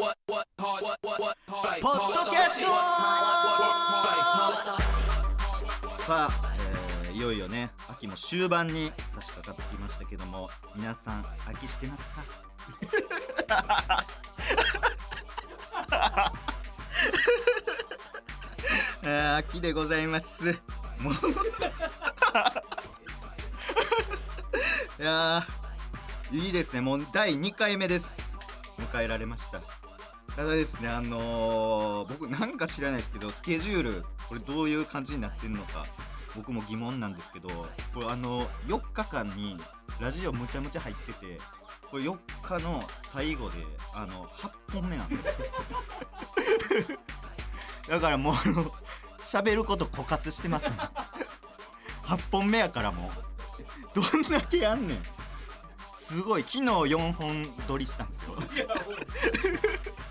ポッドキャストさあ、えー、いよいよね秋も終盤に差し掛かってきましたけども皆さん秋してますか秋でございますもういやーいいですねもう第2回目です迎えられましたただですねあのー、僕なんか知らないですけどスケジュールこれどういう感じになってるのか僕も疑問なんですけどこれあの4日間にラジオむちゃむちゃ入っててこれ4日の最後であの8本目なんですよ。だからもうあの喋ること枯渇してます。ね8本目やからもう。どんだけやんねん。すごい。昨日4本撮りしたんですよ。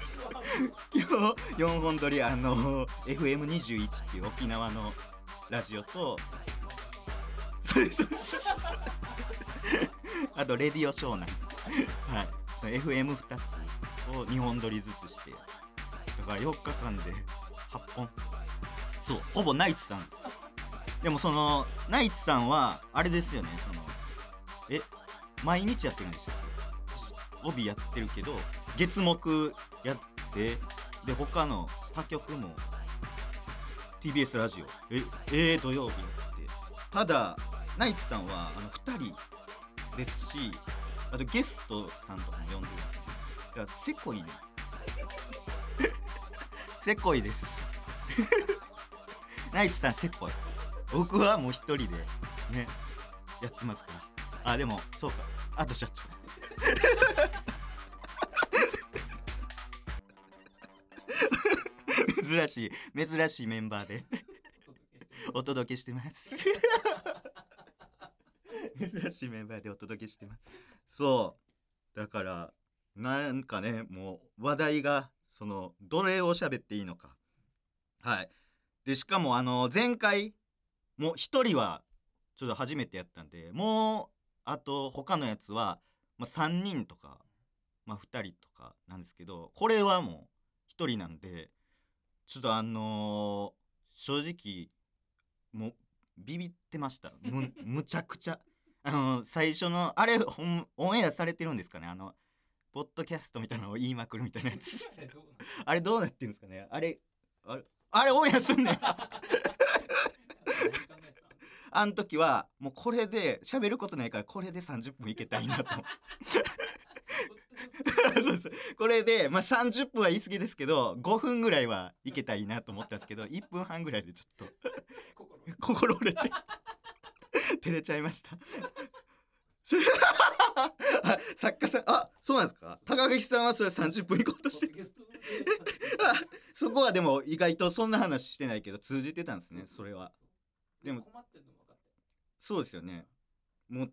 今日4本撮りあの FM21 っていう沖縄のラジオとそうですあとレディオ湘南はい。その FM2 つを2本撮りずつしてだから4日間で8本。そうほぼナイツさんです。でもそのナイツさんはあれですよね。そのえ毎日やってるんでしょ帯やってるけど月木やってで他の他局も TBS ラジオええー、土曜日ってただナイツさんはあの2人ですしあとゲストさんとかも呼んでるすだからせこいね。せこいです。ナイツさんせこい。僕はもう一人でねやってますから。あでもそうか。あと社長。珍しい珍しいメンバーで。お届けしてます。珍しいメンバーでお届けしてます。そう。だからなんかねもう話題がそのどれを喋っていいのか。はい。でしかもあの前回もう一人はちょっと初めてやったんでもうあと他のやつは、まあ、3人とか、まあ、2人とかなんですけどこれはもう1人なんでちょっとあのー、正直もうビビってました。む むちゃくちゃ。あのー、最初のあれオンエアされてるんですかね？あのポッドキャストみたいなのを言いまくるみたいなやつ。あれどうなってるんですかね？あれあれあれオンエアすんねん。あん時はもうこれで喋ることないからこれで30分いけたいなとそうですこれで、まあ、30分は言い過ぎですけど5分ぐらいはいけたらいいなと思ったんですけど1分半ぐらいでちょっと心折れて照れちゃいました。作家さんあそうなんですか？高垣さんはそれ30分行こうとしてそこはでも意外とそんな話してないけど通じてたんですねそれは。でもそうですよね。も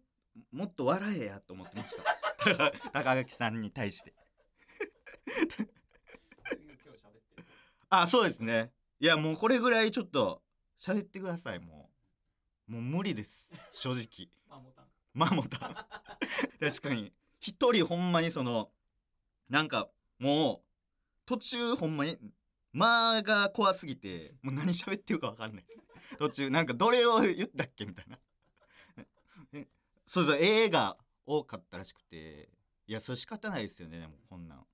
もっと笑えやと思ってました。高垣さんに対して。あそうですね。いやもうこれぐらいちょっと喋ってください。もう。もう無理です。正直。マモタン確かに。一人ほんまにそのなんかもう途中ほんまに間が怖すぎてもう何喋ってるか分かんないです。途中なんかどれを言ったっけみたいなそうそう映画多かったらしくて。いやそれ仕方ないですよねでもこんなん。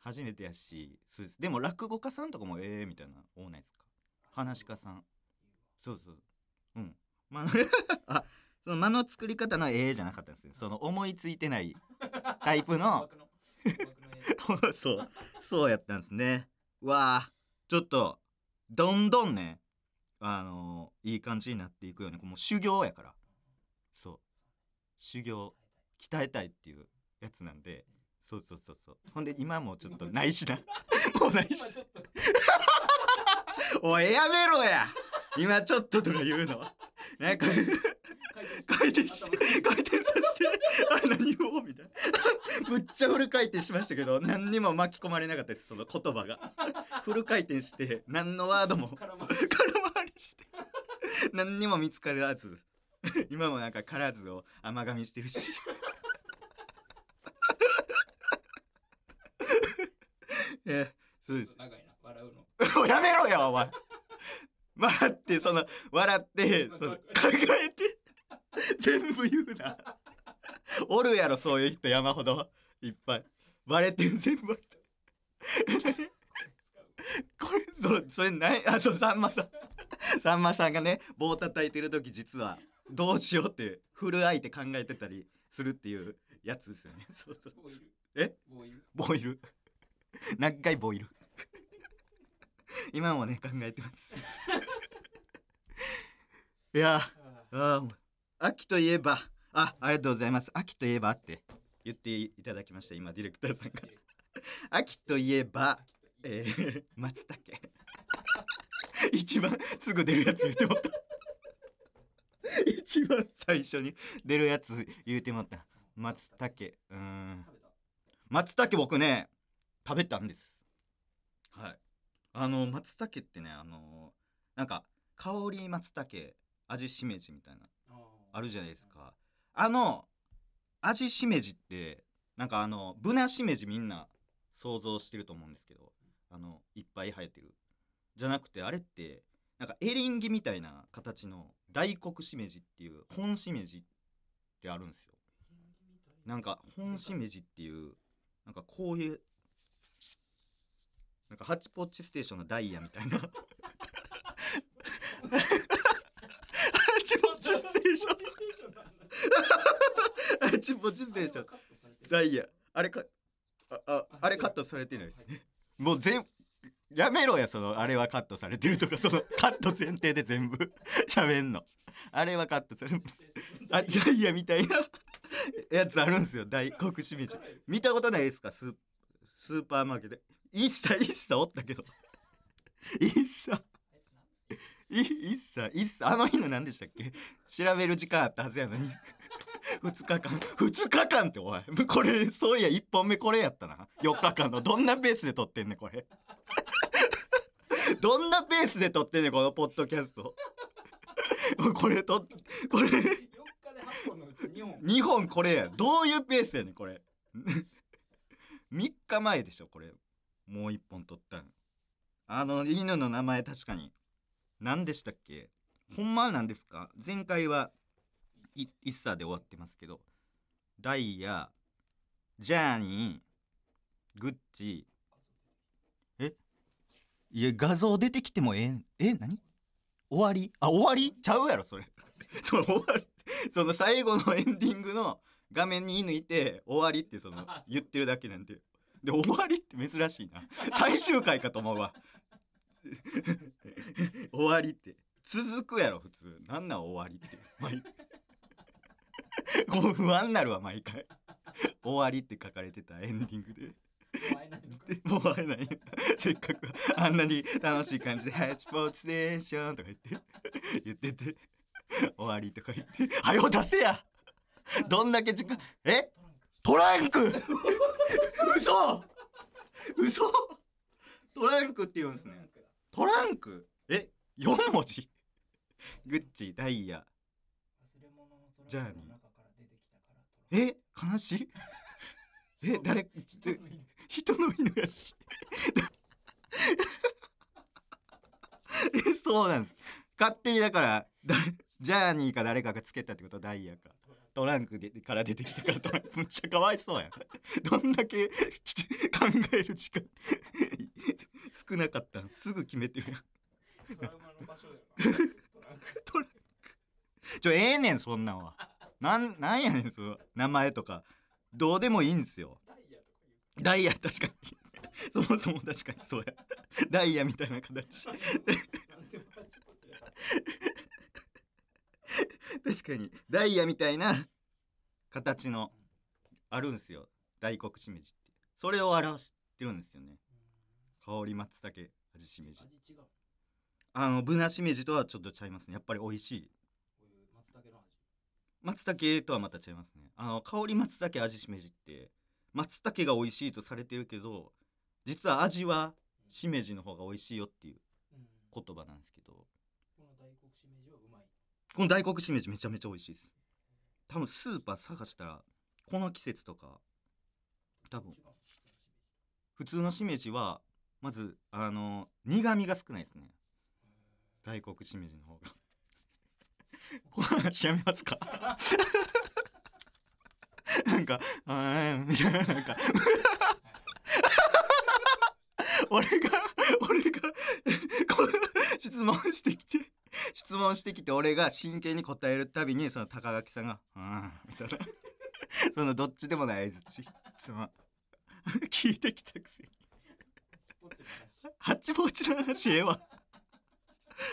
初めてやし。そうです。でも落語家さんとかもええー、みたいな多ないですか？話し家さん。そうそう。うん。まあ その間の作り方のええじゃなかったんですよ。その思いついてないタイプの。そう。そうやったんですね。わあ。ちょっとどんどんねあのー、いい感じになっていくよねもう修行やから。そう修行鍛えたいっていうやつなんでそうそうそうそう。ほんで今もちょっとないしなもうないしおいやめろや。今ちょっととか言うの。なんか回転して。回転させて。あ何をみたいな。むっちゃフル回転しましたけど何にも巻き込まれなかったですその言葉が。フル回転して何のワードも 空回りして。何にも見つからず 今もなんかからずを甘噛みしてるし。えそうです。長いな。笑うの。やめろよお前。笑ってその笑ってその考えて全部言うな。おるやろそういう人山ほど。いっぱい。バレてる全部これそれそれないあそうさんまさん。さんまさんがね棒叩いてる時実はどうしようってフル相手考えてたりするっていうやつですよね。そうそう。え？ボイル。ボイル？長いボイル？今もね考えてます。いやあ秋といえばあありがとうございます。秋といえばって言っていただきました今ディレクターさんが。秋といえばえー、松茸。一番すぐ出るやつ言ってもった一番最初に出るやつ言うてもった。松茸。うーん。松茸僕ね食べたんです。はい。あの松茸ってねあのなんか香り松茸味しめじみたいなあるじゃないですか。あの味しめじってなんかあのブナしめじみんな想像してると思うんですけどあのいっぱい生えてる。じゃなくてあれってなんかエリンギみたいな形の大黒しめじっていう本しめじってあるんですよ。なんか本しめじっていうなんかこういうなんかハチポッチステーションのダイヤみたいな。ハチポッチステーション。ハチポッチステーション。ダイヤ。あれかあああれカットされてないですね。もう全やめろやそのあれはカットされてるとかその カット前提で全部 喋んの。あれはカットされるあダイヤみたいな。やつあるんですよ。大黒しめじ見たことないですか？スースーパーマーケットで。一切一切おったけど。一切。い一切。一切。あの日の何でしたっけ？調べる時間あったはずやのに。2日間。2日間っておい。これそういや1本目これやったな。4日間の。どんなペースで撮ってんねんこれどんなペースで撮ってんねんこのポッドキャスト。これ撮っこれ。4日で8本のうち2本。2本これや。どういうペースやねんこれ。3日前でしょこれ。もう1本撮ったんあの犬の名前確かに。何でしたっけ？ほんまは何ですか？前回はい一茶で終わってますけど。ダイヤジャーニーグッチえいや画像出てきてもええんえ何？終わり？あ終わり？ちゃうやろそれ。その終わり。その最後のエンディングの画面に抜いて終わりってその言ってるだけなんでで終わりって珍しいな。最終回かと思うわ。終わりって。続くやろ普通。なんなん終わりって。毎こ う不安になるわ毎回。終わりって書かれてたエンディングで会えないのかでもう会えない。せっかくあんなに楽しい感じで「ハッチポーツステーション」とか言って言ってて終わりとか言って「はよ出せや!」どんだけ時間え？トランク。嘘！嘘！トランクって言うんですね。トランク？え？4文字？グッチダイヤ。ジャーニーえ？悲しい？え？誰？人の犬やしえそうなんです。勝手にだから誰ジャーニーか誰かがつけたってこと？ダイヤか。トランクでから出てきたからトランク。むっちゃかわいそうやん。どんだけ考える時間少なかったんすぐ決めてるやん。トラウマの場所だよなトランク。ちょええねんそんなんは。なんなんやねんその名前とか。どうでもいいんですよダイヤ確かに。そもそも確かにそうや。ダイヤみたいな形。確かにダイヤみたいな形のあるんすよ。大黒しめじって。それを表してるんですよね。香り松茸味しめじ。あのブナしめじとはちょっとちゃいますね。やっぱり美味しい。ういう松茸の味。松茸とはまた違いますね。あの香り松茸味しめじって松茸が美味しいとされてるけど実は味はしめじの方が美味しいよっていううん。言葉なんですけど。この大黒しめじはうまい。この大黒しめじめちゃめちゃ美味しいです。多分スーパー探したらこの季節とか多分。違う普通のしめじ普通のしめじはまずあの苦味が少ないですね。大黒しめじの方が。この話やめますか？なんか「あーみたいななんか。俺が俺が質問してきて質問してきて俺が真剣に答えるたびにその高垣さんが「うん」みたいな。そのどっちでもない相づち聞いてきたくせに。ハッチポッチの話ええわ。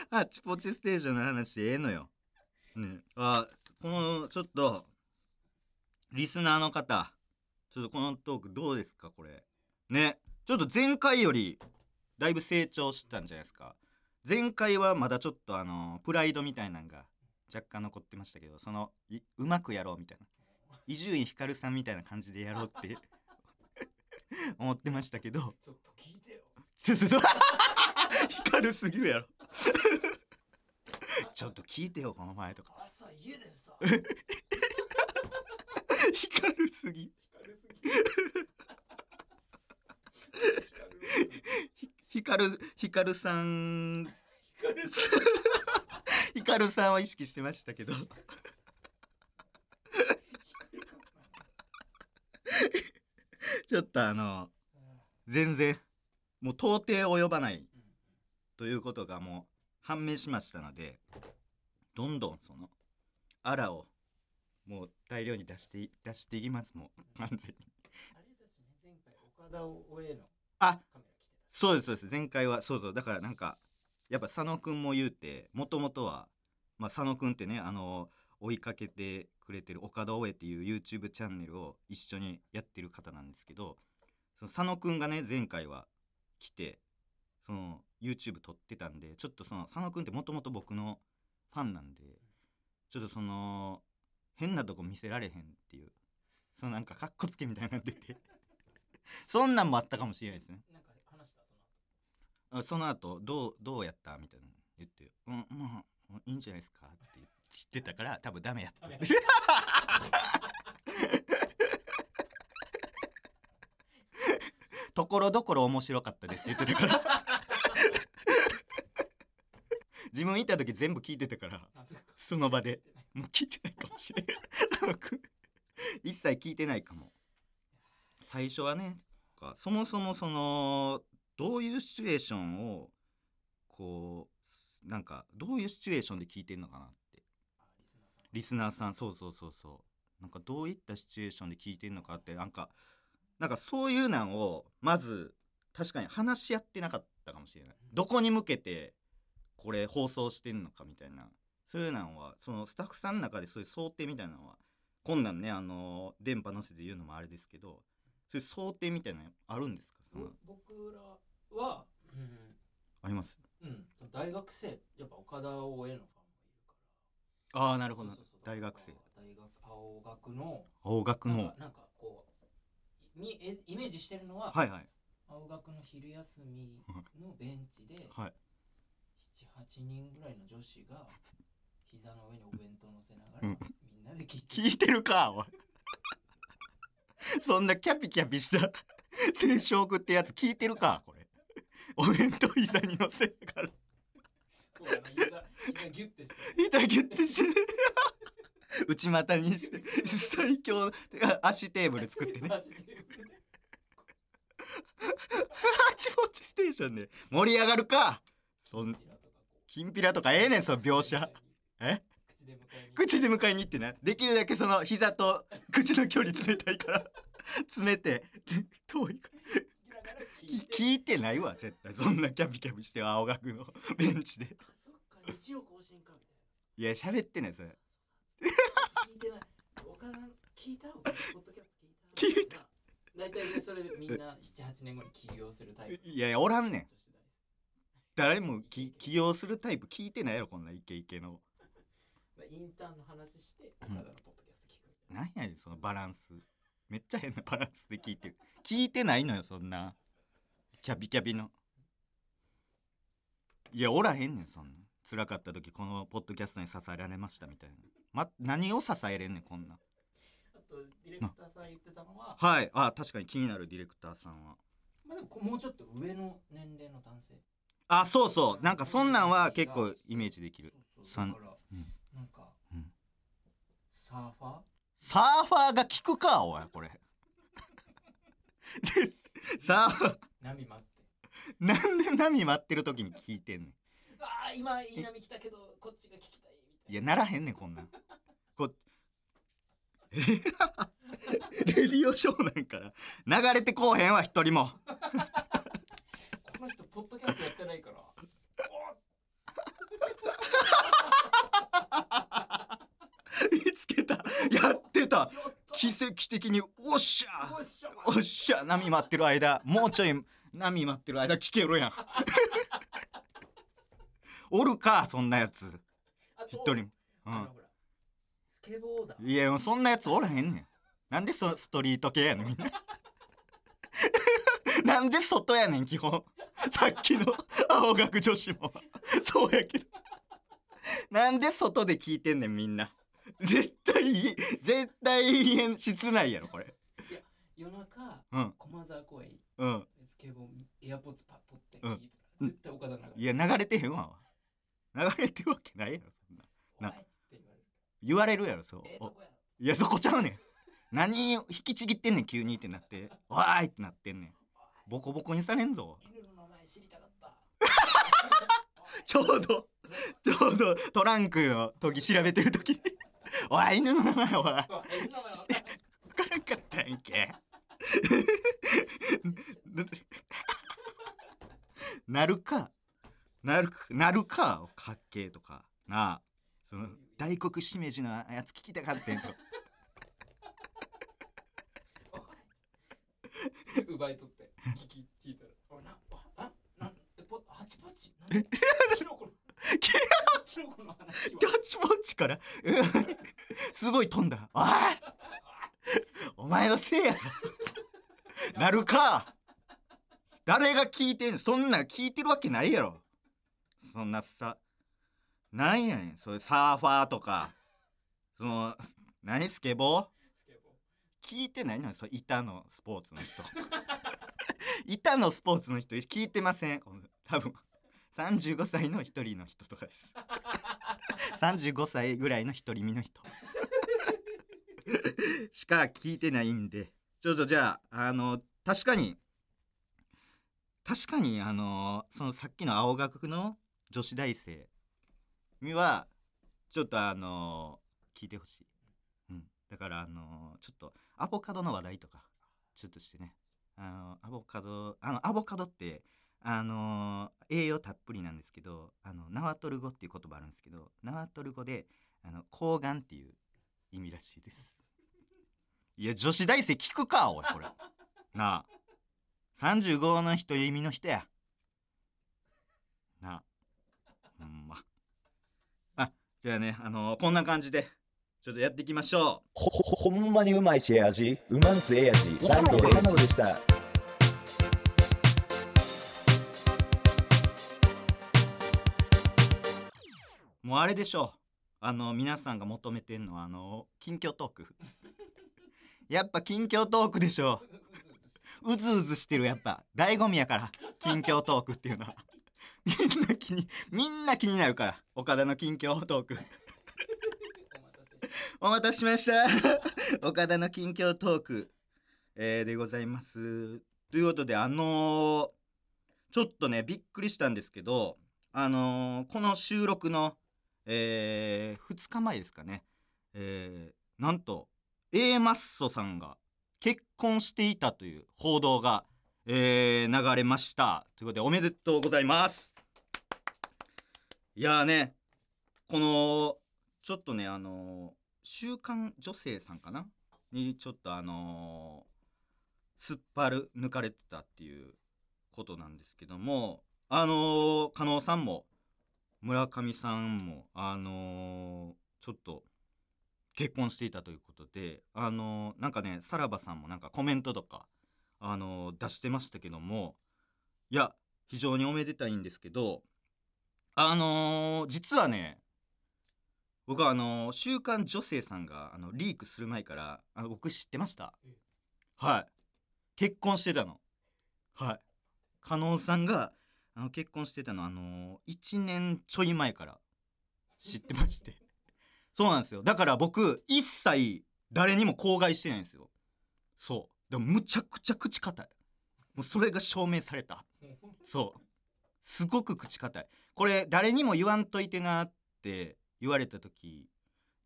ハッチポッチステーションの話ええのよ、ね、あこのちょっとリスナーの方ちょっとこのトークどうですかこれ。ね。ちょっと前回よりだいぶ成長したんじゃないですか。前回はまだちょっとあのプライドみたいなのが若干残ってましたけどそのいうまくやろうみたいな。伊集院光さんみたいな感じでやろうって 思ってましたけど。ちょっと聞いてよ。光るすぎるやろ。ちょっと聞いてよこの前とか。朝家でさ光るすぎ。光るすぎ光る光るさん。光るさんを意識してましたけど。ちょっとあの全然もう到底及ばないということがもう判明しましたのでどんどんそのあらをもう大量に出してい出していきますもう。完全に。あれですね。前回岡田をへのあカメラ来てそうですそうです。前回はそうそう。だからなんかやっぱ佐野くんも言うてもともとは、まあ、佐野くんってねあの追いかけてくれてる岡田大江っていう YouTube チャンネルを一緒にやってる方なんですけどその佐野くんがね前回は来てその YouTube 撮ってたんでちょっとその佐野くんってもともと僕のファンなんでちょっとその変なとこ見せられへんっていう。そのなんかかっこつけみたいになってて。そんなんもあったかもしれないですね。なんか話したその後。あその後どうどうやったみたいなの。言って「うんまあいいんじゃないですか」って知ってたから多分ダメやった。ところどころ面白かったですって言ってたから自分いた時全部聞いてたからあその場で。もう聞いてないかもしれない。一切聞いてないかも。最初はねかそもそもそのどういうシチュエーションをこうなんかどういうシチュエーションで聞いてんのかなって。あリリスナーさんそうそうそう。そうなんかどういったシチュエーションで聞いてんのかってなんかなんかそういうなんをまず確かに話し合ってなかったかもしれない。どこに向けてこれ放送してんのかみたいな。そういうのはそのスタッフさんの中でそういう想定みたいなのはこんなんね。あの電波乗せて言うのもあれですけどそういう想定みたいなのあるんですか？そのぼ僕らはうんあります？うん。大学生やっぱ岡田をへのファンもいるから。ああなるほど。大学生。大学青学の。青学の。なんかなんかこうみえイメージしてるのは、はいはい。青学の昼休みのベンチではい78人ぐらいの女子が膝の上にお弁当乗せながらうん。みんなで聞いて聞いてるかおい。そんなキャピキャピした青食ってやつ聞いてるかこれ。お弁当膝に乗せながら。こうあの膝膝ギュッてして膝ギュッてして内股にして最強足テーブル作ってね。マジでハチポチステーションで盛り上がるか。そんきんぴらとかええねんその描写。え？口で迎えに行ってなできるだけその膝と口の距離詰めたいから。詰めて。で遠いから。聞いて。ないわ絶対。そんなキャピキャピして青学の。ベンチで。いいや喋ってないそれ。な聞いてない。聞いた聞いた大体ねそれでみんな78年後に起業するタイプ。いやいやおらんねん誰もき起用するタイプ聞いてないやろこんなイケイケの。まあインターンの話して岡うん。田のポッドキャスト聞く。みたいななんやねんそのバランス。めっちゃ変なバランスで聞いてる。聞いてないのよそんな。キャビキャビの。いやおらへんねんそんな。辛かった時このポッドキャストに支えられましたみたいな、ま、何を支えれんねんこんな。あとディレクターさん言ってたのははい。あ確かに気になるディレクターさんは。まあでもこうもうちょっと上の年齢の男性あそうそう。なんかそんなんは結構イメージできる。さん。サーファー？サーファーが聞くかおいこれ。サーファー。波待って。なんで波待ってる時に聞いてんねん。ああ今いい波来たけどこっちが聞きたいみたいいやならへんねんこんなん。こえ？レディオショーなんから。流れてこうへんわ一人も。なこの人ポッドキャストやってないから。見つけた。やってた。奇跡的におっしゃ。おっしゃ。波待ってる間。もうちょい波待ってる間聞けるやん。おるかそんなやつ。一人も。うん。スケボーだ。いやそんなやつおらへんねん。なんでそストリート系やねんみんな。なんで外やねん基本 さっきの青学女子も。そうやけど。なんで外で聞いてんねんみんな。絶対い絶対家室内やろこれ。夜中うん。駒沢公園うん。スケボーエアポッツパッとってうん聞いたら絶対岡田流れいや流れてへんわ。流れてるわけないやろそんな。な。おいって言われる。言われるやろそう。おええとこや。いやそこちゃうねん。何引きちぎってんねん急にってなって「わーい!」ってなってんねん。ボコボコにされんぞ。犬の知りたかった。ちょうどちょうどトランクの時調べてる時に「おい犬の名前おい。分からんかったんけ 」なるか。なるかなるかかっけーとか。なあ。その大黒しめじのやつ聞きたかってんと。奪い取って聞き聞いたら「おいなあなんえぽハチパチ。キノコのキキノコの話キャッチボッチからすごい飛んだおいお前のせいやぞなるか誰が聞いてんそんなん聞いてるわけないやろそんなさなんやねんそういうサーファーとかその何スケボー聞いてないのそ板のスポーツの人板のスポーツの人聞いてません多分35歳の一人の人とかです。35歳ぐらいの一人身の人。しか聞いてないんで。ちょっとじゃああの確かに確かにあのそのさっきの青学の女子大生にはちょっとあの聞いてほしい、うん、だからあのちょっとアボカドの話題とかちょっとしてね。あのアボカドあのアボカドってあの栄養たっぷりなんですけどあのナワトル語っていう言葉あるんですけどナワトル語であの睾丸っていう意味らしいです。いや女子大生聞くかおいこれ。なあ。35の独り身の人や。なあ。ほんま。あじゃあねあのこんな感じでちょっとやっていきましょう。ほ、ほ、ほんまにうまいしええ味。うまんつええ味。ランドエノでした。もうあれでしょう。あの皆さんが求めてんのはあの近況トーク。やっぱ近況トークでしょう。うずうずしてるやっぱ。醍醐味やから近況トークっていうのは。みんな気にみんな気になるから岡田の近況トーク。お待たせしました。岡田の近況トーク、えーでございます。ということであのーちょっとねびっくりしたんですけどあのーこの収録の、え2日前ですかね、えーなんと A マッソさんが結婚していたという報道が、えー流れました。ということでおめでとうございます。いやーねこのちょっとねあのー週刊女性さんかな？にちょっとあのーすっぱる抜かれてたっていうことなんですけどもあのー加納さんも村上さんもあのーちょっと結婚していたということであのーなんかねさらばさんもなんかコメントとかあのー出してましたけどもいや非常におめでたいんですけどあのー実はね僕はあの「週刊女性」さんがあのリークする前からあの僕知ってました？え。はい。結婚してたの。はい。加納さんがあの結婚してたのあの1年ちょい前から知ってまして。そうなんですよ。だから僕一切誰にも口外してないんですよ。そう。でもむちゃくちゃ口硬い。もうそれが証明された。そう。すごく口硬い。これ誰にも言わんといてなって言われた時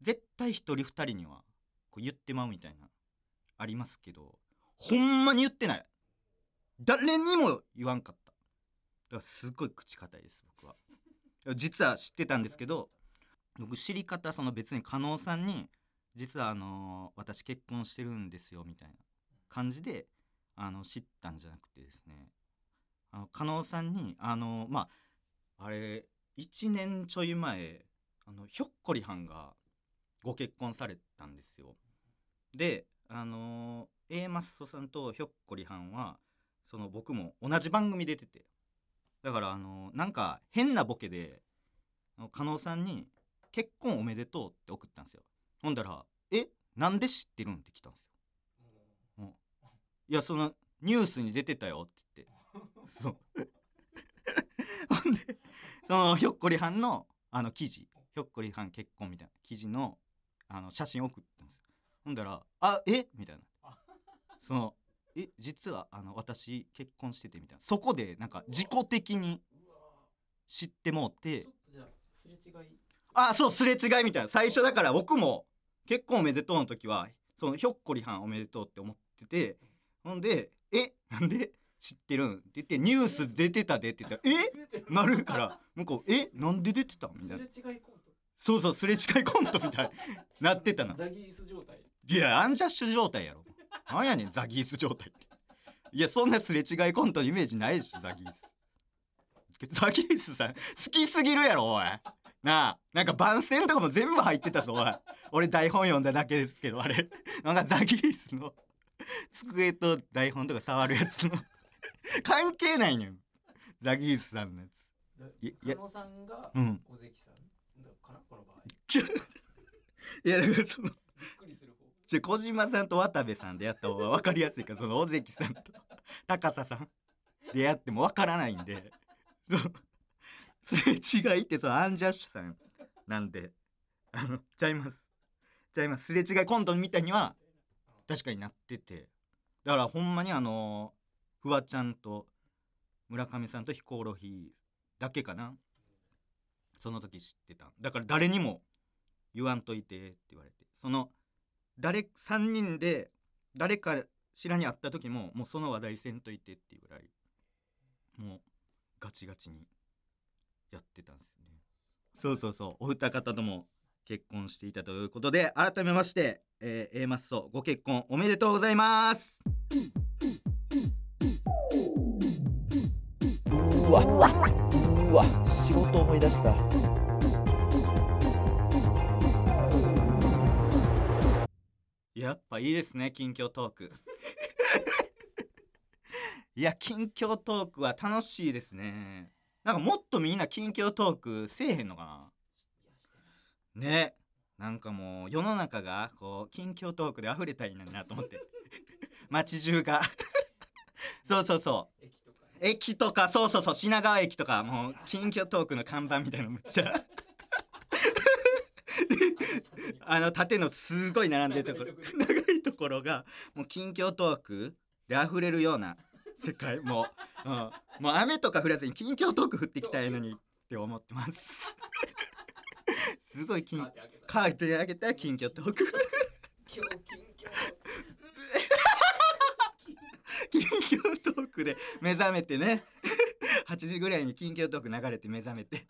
絶対一人二人にはこう言ってまうみたいなありますけどほんまに言ってない。誰にも言わんかった。からすごい口硬いです僕は。実は知ってたんですけど僕知り方その別に加納さんに実はあの私結婚してるんですよみたいな感じであの知ったんじゃなくてですね。あの加納さんにあのまああれ1年ちょい前あのひょっこりはんがご結婚されたんですよ。であの A マッソさんとひょっこりはんはその僕も同じ番組出てて。だからあのなんか変なボケで加納さんに「結婚おめでとう」って送ったんですよ。ほんだら「え？なんで知ってるん?」って来たんですよ。いやそのニュースに出てたよって言って。そう。ほんでそのひょっこりはんのあの記事。ひょっこりはん結婚みたいな。記事のあの写真送ったんですよ。ほんだら「あ？え？みたいな。その「え実はあの私結婚してて」みたいな。そこでなんか自己的に知ってもうて。ちょっとじゃあすれ違い。あそうすれ違いみたいな。最初だから僕も結婚おめでとうの時はそのひょっこりはんおめでとうって思ってて。ほんで「えなんで？知ってるん?」って言って「ニュース出てたで」って言ったら「え？なるから向こう「え？なんで出てた?」みたいな。すれ違いコント。そうそうすれ違いコントみたいになってたなザギース状態。いやアンジャッシュ状態やろなんやねんザギース状態って。いやそんなすれ違いコントのイメージないしザギース。ザギースさん好きすぎるやろおい。なあなんか番宣とかも全部入ってたぞおい。俺台本読んだだけですけどあれ。なんかザギースの机と台本とか触るやつの。関係ないねんザギースさんのやつ。いいや。加納さんがうん。尾関さんかなこの場合。いやだからそのちょ小島さんと渡部さんでやった方が分かりやすいからその尾関さんと。高佐さん。でやっても分からないんで。すれ違いってそのアンジャッシュさんなんで。あのちゃいます。ちゃいます。すれ違いコントみたいには確かになってて。だからほんまにあのフワちゃんと村上さんとヒコロヒーだけかな。その時知ってた。だから誰にも言わんといてって言われて。その誰3人で誰かしらに会った時ももうその話題せんといてっていうぐらいもうガチガチにやってたんですよね。そうそうそう。お二方とも結婚していたということで改めまして、えー、A マッソご結婚おめでとうございます。うわうわ仕事思い出したやっぱいいですね近況トーク。いや近況トークは楽しいですね。なんかもっとみんな近況トークせえへんのかな。ね。なんかもう世の中がこう近況トークで溢れたらいいのになと思って。街中が。そうそうそう。駅とかね。駅とか。そうそうそう。品川駅とか。もう近況トークの看板みたいなのむっちゃあの縦のすごい並んでるところ。長いところ。がもう近況トークで溢れるような世界。もう、うん、もう雨とか降らずに近況トーク降ってきたらいいのに。って思ってます。すごい近カーテン開けたカーテン開けたら近況トーク。今日近況近況トークで目覚めてね。8時ぐらいに近況トーク流れて目覚めて。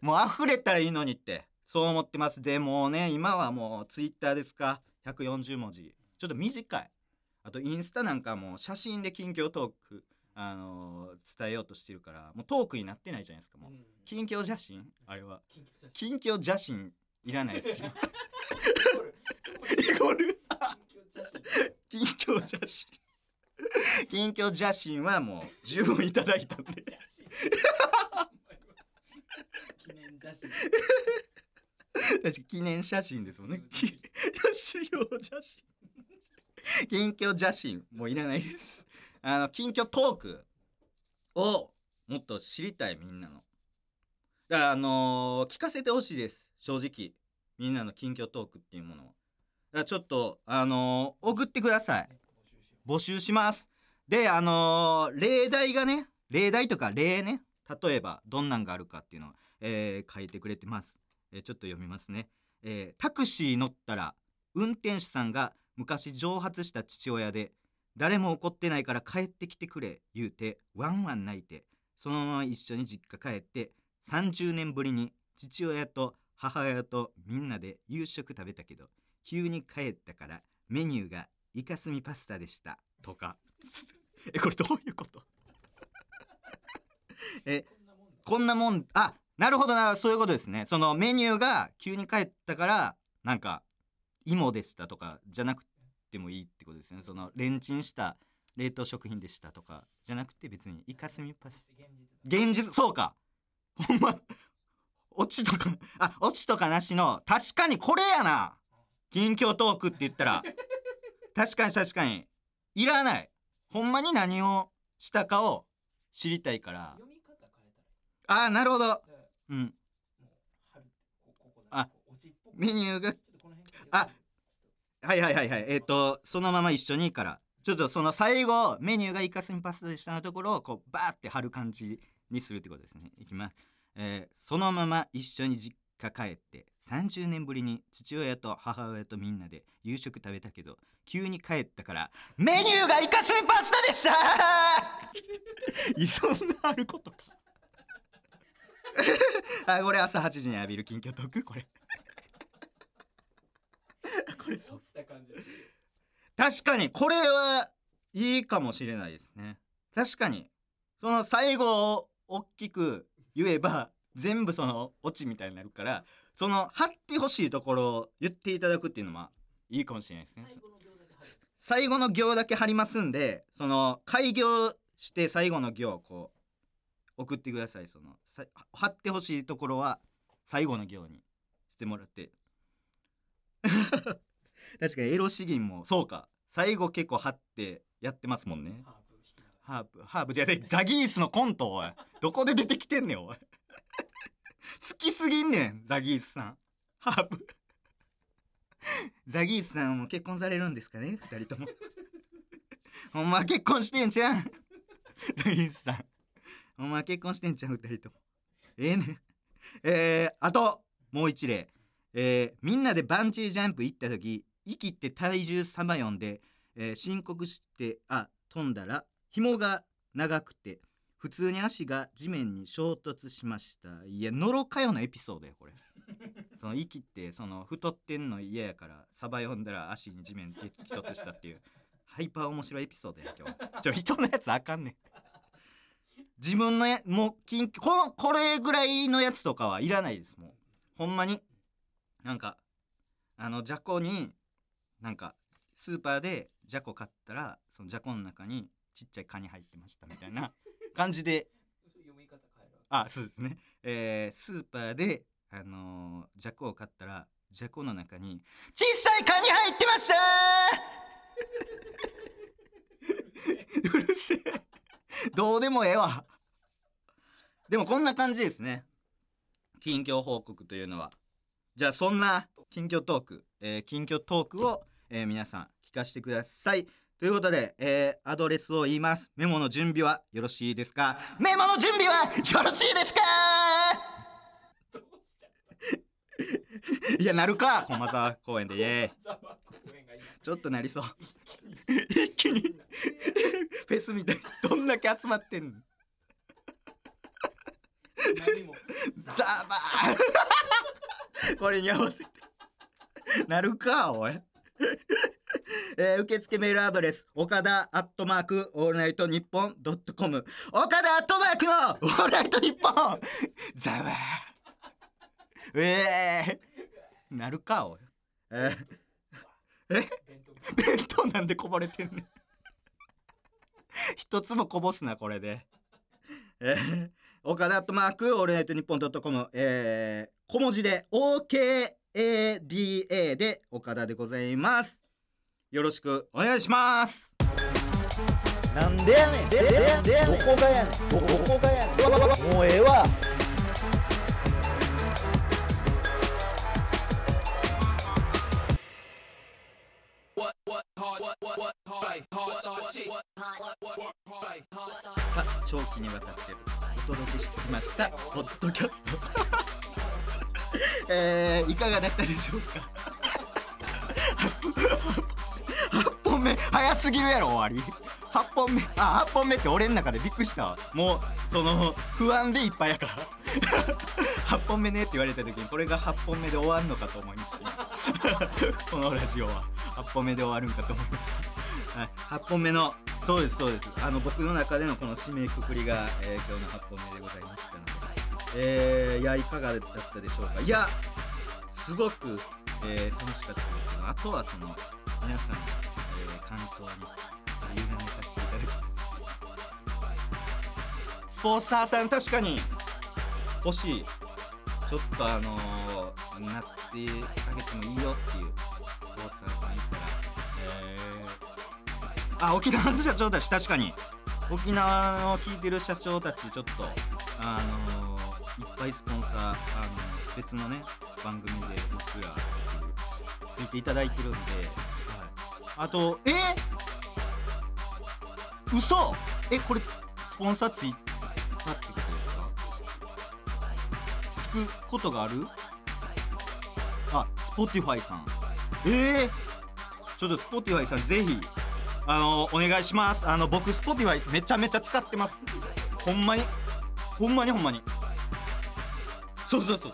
もう溢れたらいいのにってそう思ってます。でもうね今はもうツイッターですか？140文字。ちょっと短い。あとインスタなんかもう写真で近況トーク、あのー伝えようとしてるからもうトークになってないじゃないですかもう。うん。近況写真？あれは。近況写真。近況写真。いらないですよ。イコール。近況写真。近況写真。近況写真はもう十分いただいたんで。記念写真記念写真ですもんね。き資料写真。近況写真。もういらないですあの近況トークをもっと知りたいみんなの。だからあのー聞かせてほしいです正直。みんなの近況トークっていうものをだからちょっとあのー送ってください。募集します。であのー例題がね例題とか例ね。例えばどんなんがあるかっていうのを、えー書いてくれてます、えーちょっと読みますね、えータクシー乗ったら運転手さんが昔蒸発した父親で誰も怒ってないから帰ってきてくれ言うてワンワン泣いてそのまま一緒に実家帰って30年ぶりに父親と母親とみんなで夕食食べたけど急に帰ったからメニューがイカスミパスタでした。とか。えこれどういうこと？えこんなもんあなるほどなそういうことですね。そのメニューが急に帰ったからなんか芋でしたとかじゃなくてもいいってことですね。そのレンチンした冷凍食品でしたとかじゃなくて別にイカスミパス。現実。そうか。ほんまオチとかあオチとかなしの確かにこれやな。近況トークって言ったら。確かに確かに。いらない。ほんまに何をしたかを知りたいから。ああなるほどうん。あメニューがあはいはいはいはい。えっ、とそのまま一緒にから。ちょっとその最後メニューがイカスミパスタでしたのところをこうバーって貼る感じにするってことですね。いきます、えーそのまま一緒に実家帰って30年ぶりに父親と母親とみんなで夕食食べたけど急に帰ったからメニューがイカスミパスタでした いそんなあることか。あこれ朝8時に浴びる近況トークこれ。これそう。確かにこれはいいかもしれないですね。確かに。その最後を大きく言えば全部そのオチみたいになるからその貼ってほしいところを言っていただくっていうのはいいかもしれないですね。最後の行だけ貼りますんでその開業して最後の行をこう送ってください。そのさ貼ってほしいところは最後の行にしてもらって。確かにエロ詩吟もそうか。最後結構貼ってやってますもんね。ハーブ弾きながら。ハーブハーブじゃね ザギースのコントおい。どこで出てきてんねんおい。好きすぎんねんザギースさん。ハーブ。ザギースさんも結婚されるんですかね二人とも。ほんまは結婚してんじゃんザギースさんほんまは結婚してんじゃん二人とも。ええね。えー、あともう一例。えー、みんなでバンジージャンプ行った時息って体重さまよんで、えー申告してあ飛んだら紐が長くて普通に足が地面に衝突しました。いやのろかよのエピソードやこれ。その息ってその太ってんの嫌やからサバ読んだら足に地面激突したっていうハイパー面白いエピソードや今日ちょ人のやつあかんねん。自分のやもう緊急このこれぐらいのやつとかはいらないです。もうほんまに。なんかあのじゃこになんかスーパーでじゃこ買ったらそのじゃこの中にちっちゃいカニ入ってましたみたいな。感じで。読み方変えるあそうですね、えースーパーであのーじゃこを買ったらじゃこの中に小さいカニ入ってました うるせえ どうでもええわ。でもこんな感じですね。近況報告というのは。じゃあそんな近況トーク、えー近況トークを、えー皆さん聞かせてください。ということで、えーアドレスを言います。メモの準備はよろしいですか？メモの準備はよろしいですか？いやなるか駒沢公園で。イエーちょっとなりそう。一気に フェスみたい。どんだけ集まってんの？ザバーこれに合わせて。なるかおい。えー受付メールアドレス岡田アットマークオールナイトニッポンドットコム。岡田アットマークのオールナイトニッポン。ザワーえー、なるかおい。えー。弁当弁当なんでこぼれてんねん。一つもこぼすなこれで。えー、岡田アットマークオールナイトニッポンドットコム。えー、小文字で OKADA で岡田でございます。よろしくお願いします。なんでやねん。どこがやねん。どどこがやねん。もうええわかがだったでしょうか？8本目早すぎるやろ終わり。8本目あ8本目って俺の中でびっくりしたわ。もうその不安でいっぱいやから。8本目ねって言われた時にこれが8本目で終わるのかと思いました。このラジオは。8本目で終わるんかと思いました、はい、8本目のそうですそうです。あの僕の中でのこの締めくくりが、えー今日の8本目でございましたので。えー、いやいかがだったでしょうか？いやすごく、えー楽しかったですあとはその皆さんの、えー感想に委ねさせていただきます。スポンサーさん確かに欲しい。ちょっとあのーなってあげてもいいよっていうスポンサーさんいたらえー、あ沖縄の社長たち確かに。沖縄の聞いてる社長たちちょっとあのーいっぱいスポンサーあの別のね番組で僕らついていただいてるんで、はい、あとえ？嘘！えこれスポンサーついたってことですか？つくことがある？あスポティファイさん。え？ー、ちょっとスポティファイさんぜひあのお願いします。あの僕スポティファイめちゃめちゃ使ってます。ほんまに？ほんまにほんまに。そうそうそう。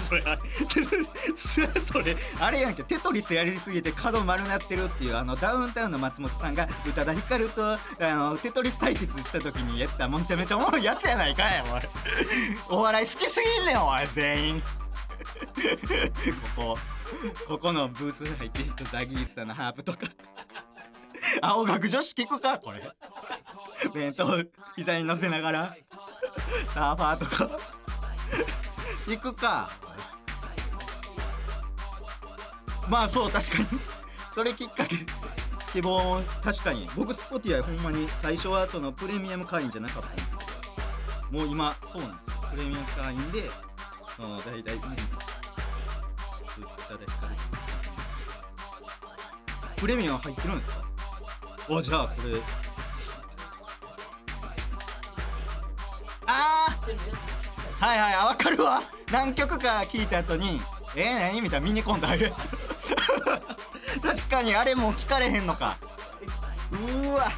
それあれそれあれやんけテトリスやりすぎて角丸なってるっていうあのダウンタウンの松本さんが宇多田ヒカルとあのテトリス対決した時にやったもんちゃめちゃおもろいやつやないかいおい。お笑い好きすぎんねんおい全員。ここここのブース入ってる人ザギースさんのハープとか。青学女子聞くかこれ。弁当膝に乗せながら。サーファーとか。行くか。まあそう確かに。それきっかけ。スケボー確かに。僕スポティアイほんまに最初はそのプレミアム会員じゃなかった。んですけどもう今そうなんです。よプレミアム会員でその大体いいいただいたり。プレミアム入ってるんですか？おじゃあこれ。あー！はいはいあ分かるわ。何曲か聞いた後に「えー、何?」みたいなミニコント入るやつ。確かにあれもう聞かれへんのか。うわ。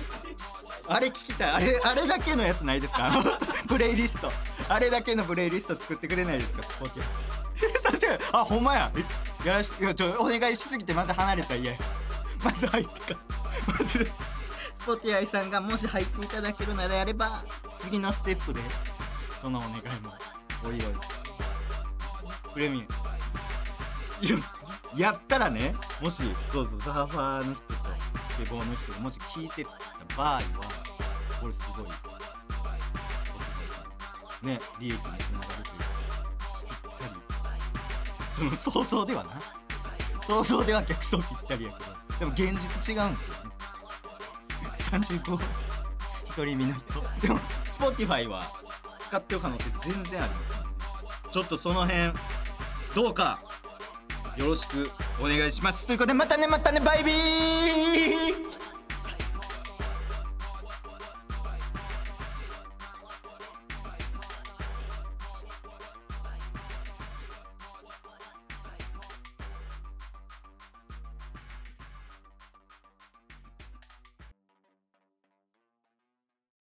あれ聞きたい。あれあれだけのやつないですか？プレイリスト。あれだけのプレイリスト作ってくれないですか？スポーティアあほんまや。えやらしいやちょお願いしすぎてまた離れたら嫌や。まず入ってかまず。スポティアイさんがもし入っていただけるならやれば次のステップでそのお願いもおいおい。プレミ。アムやったらねもしそうそうサーファーの人とスケボーの人がもし聞いてた場合はこれすごい Spotify さんね利益につながるというかぴったり。その想像ではな。想像では逆走ぴったりやけどでも現実違うんですよね。35独り身の人。でも Spotify は使ってる可能性全然あります、ちょっとその辺どうかよろしくお願いします。ということでまたねまたねバイビー。